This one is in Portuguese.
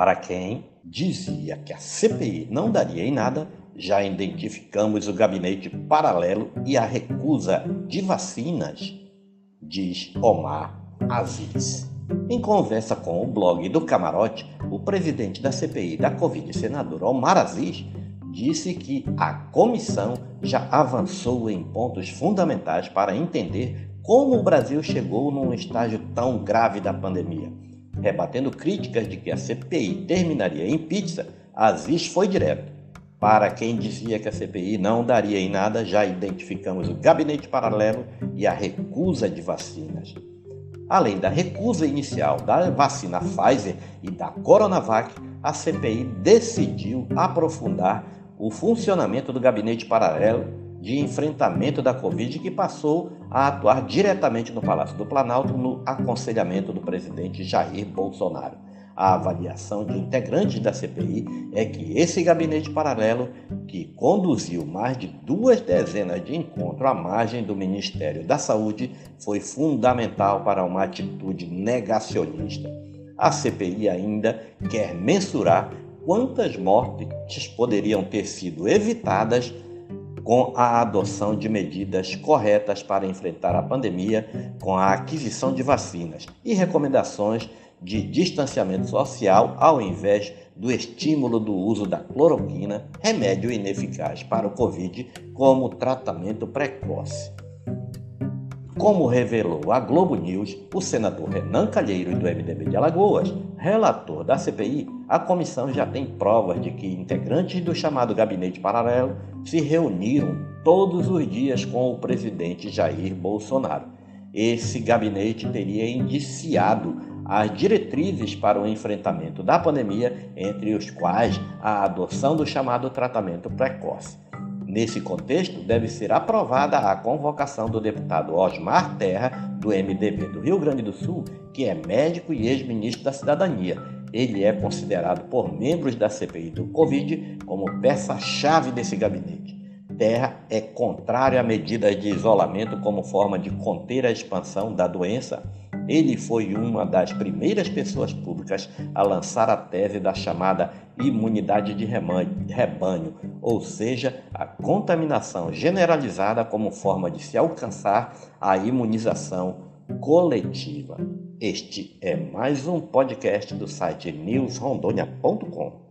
Para quem dizia que a CPI não daria em nada, já identificamos o gabinete paralelo e a recusa de vacinas, diz Omar Aziz. Em conversa com o blog do Camarote, o presidente da CPI da Covid, senador Omar Aziz, disse que a comissão já avançou em pontos fundamentais para entender como o Brasil chegou num estágio tão grave da pandemia. Rebatendo críticas de que a CPI terminaria em pizza, Aziz foi direto. Para quem dizia que a CPI não daria em nada, já identificamos o gabinete paralelo e a recusa de vacinas. Além da recusa inicial da vacina Pfizer e da Coronavac, a CPI decidiu aprofundar o funcionamento do gabinete paralelo de enfrentamento da Covid, que passou a atuar diretamente no Palácio do Planalto no aconselhamento do presidente Jair Bolsonaro. A avaliação de integrantes da CPI é que esse gabinete paralelo, que conduziu mais de duas dezenas de encontros à margem do Ministério da Saúde, foi fundamental para uma atitude negacionista. A CPI ainda quer mensurar quantas mortes poderiam ter sido evitadas com a adoção de medidas corretas para enfrentar a pandemia, com a aquisição de vacinas e recomendações de distanciamento social ao invés do estímulo do uso da cloroquina, remédio ineficaz para o Covid, como tratamento precoce. Como revelou a Globo News, o senador Renan Calheiro do MDB de Alagoas, relator da CPI, a comissão já tem provas de que integrantes do chamado gabinete paralelo se reuniram todos os dias com o presidente Jair Bolsonaro. Esse gabinete teria indiciado as diretrizes para o enfrentamento da pandemia, entre os quais a adoção do chamado tratamento precoce. Nesse contexto, deve ser aprovada a convocação do deputado Osmar Terra, do MDB do Rio Grande do Sul, que é médico e ex-ministro da Cidadania. Ele é considerado por membros da CPI do Covid como peça-chave desse gabinete. Terra é contrário a medidas de isolamento como forma de conter a expansão da doença ele foi uma das primeiras pessoas públicas a lançar a tese da chamada imunidade de rebanho, ou seja, a contaminação generalizada como forma de se alcançar a imunização coletiva. Este é mais um podcast do site newsrondônia.com.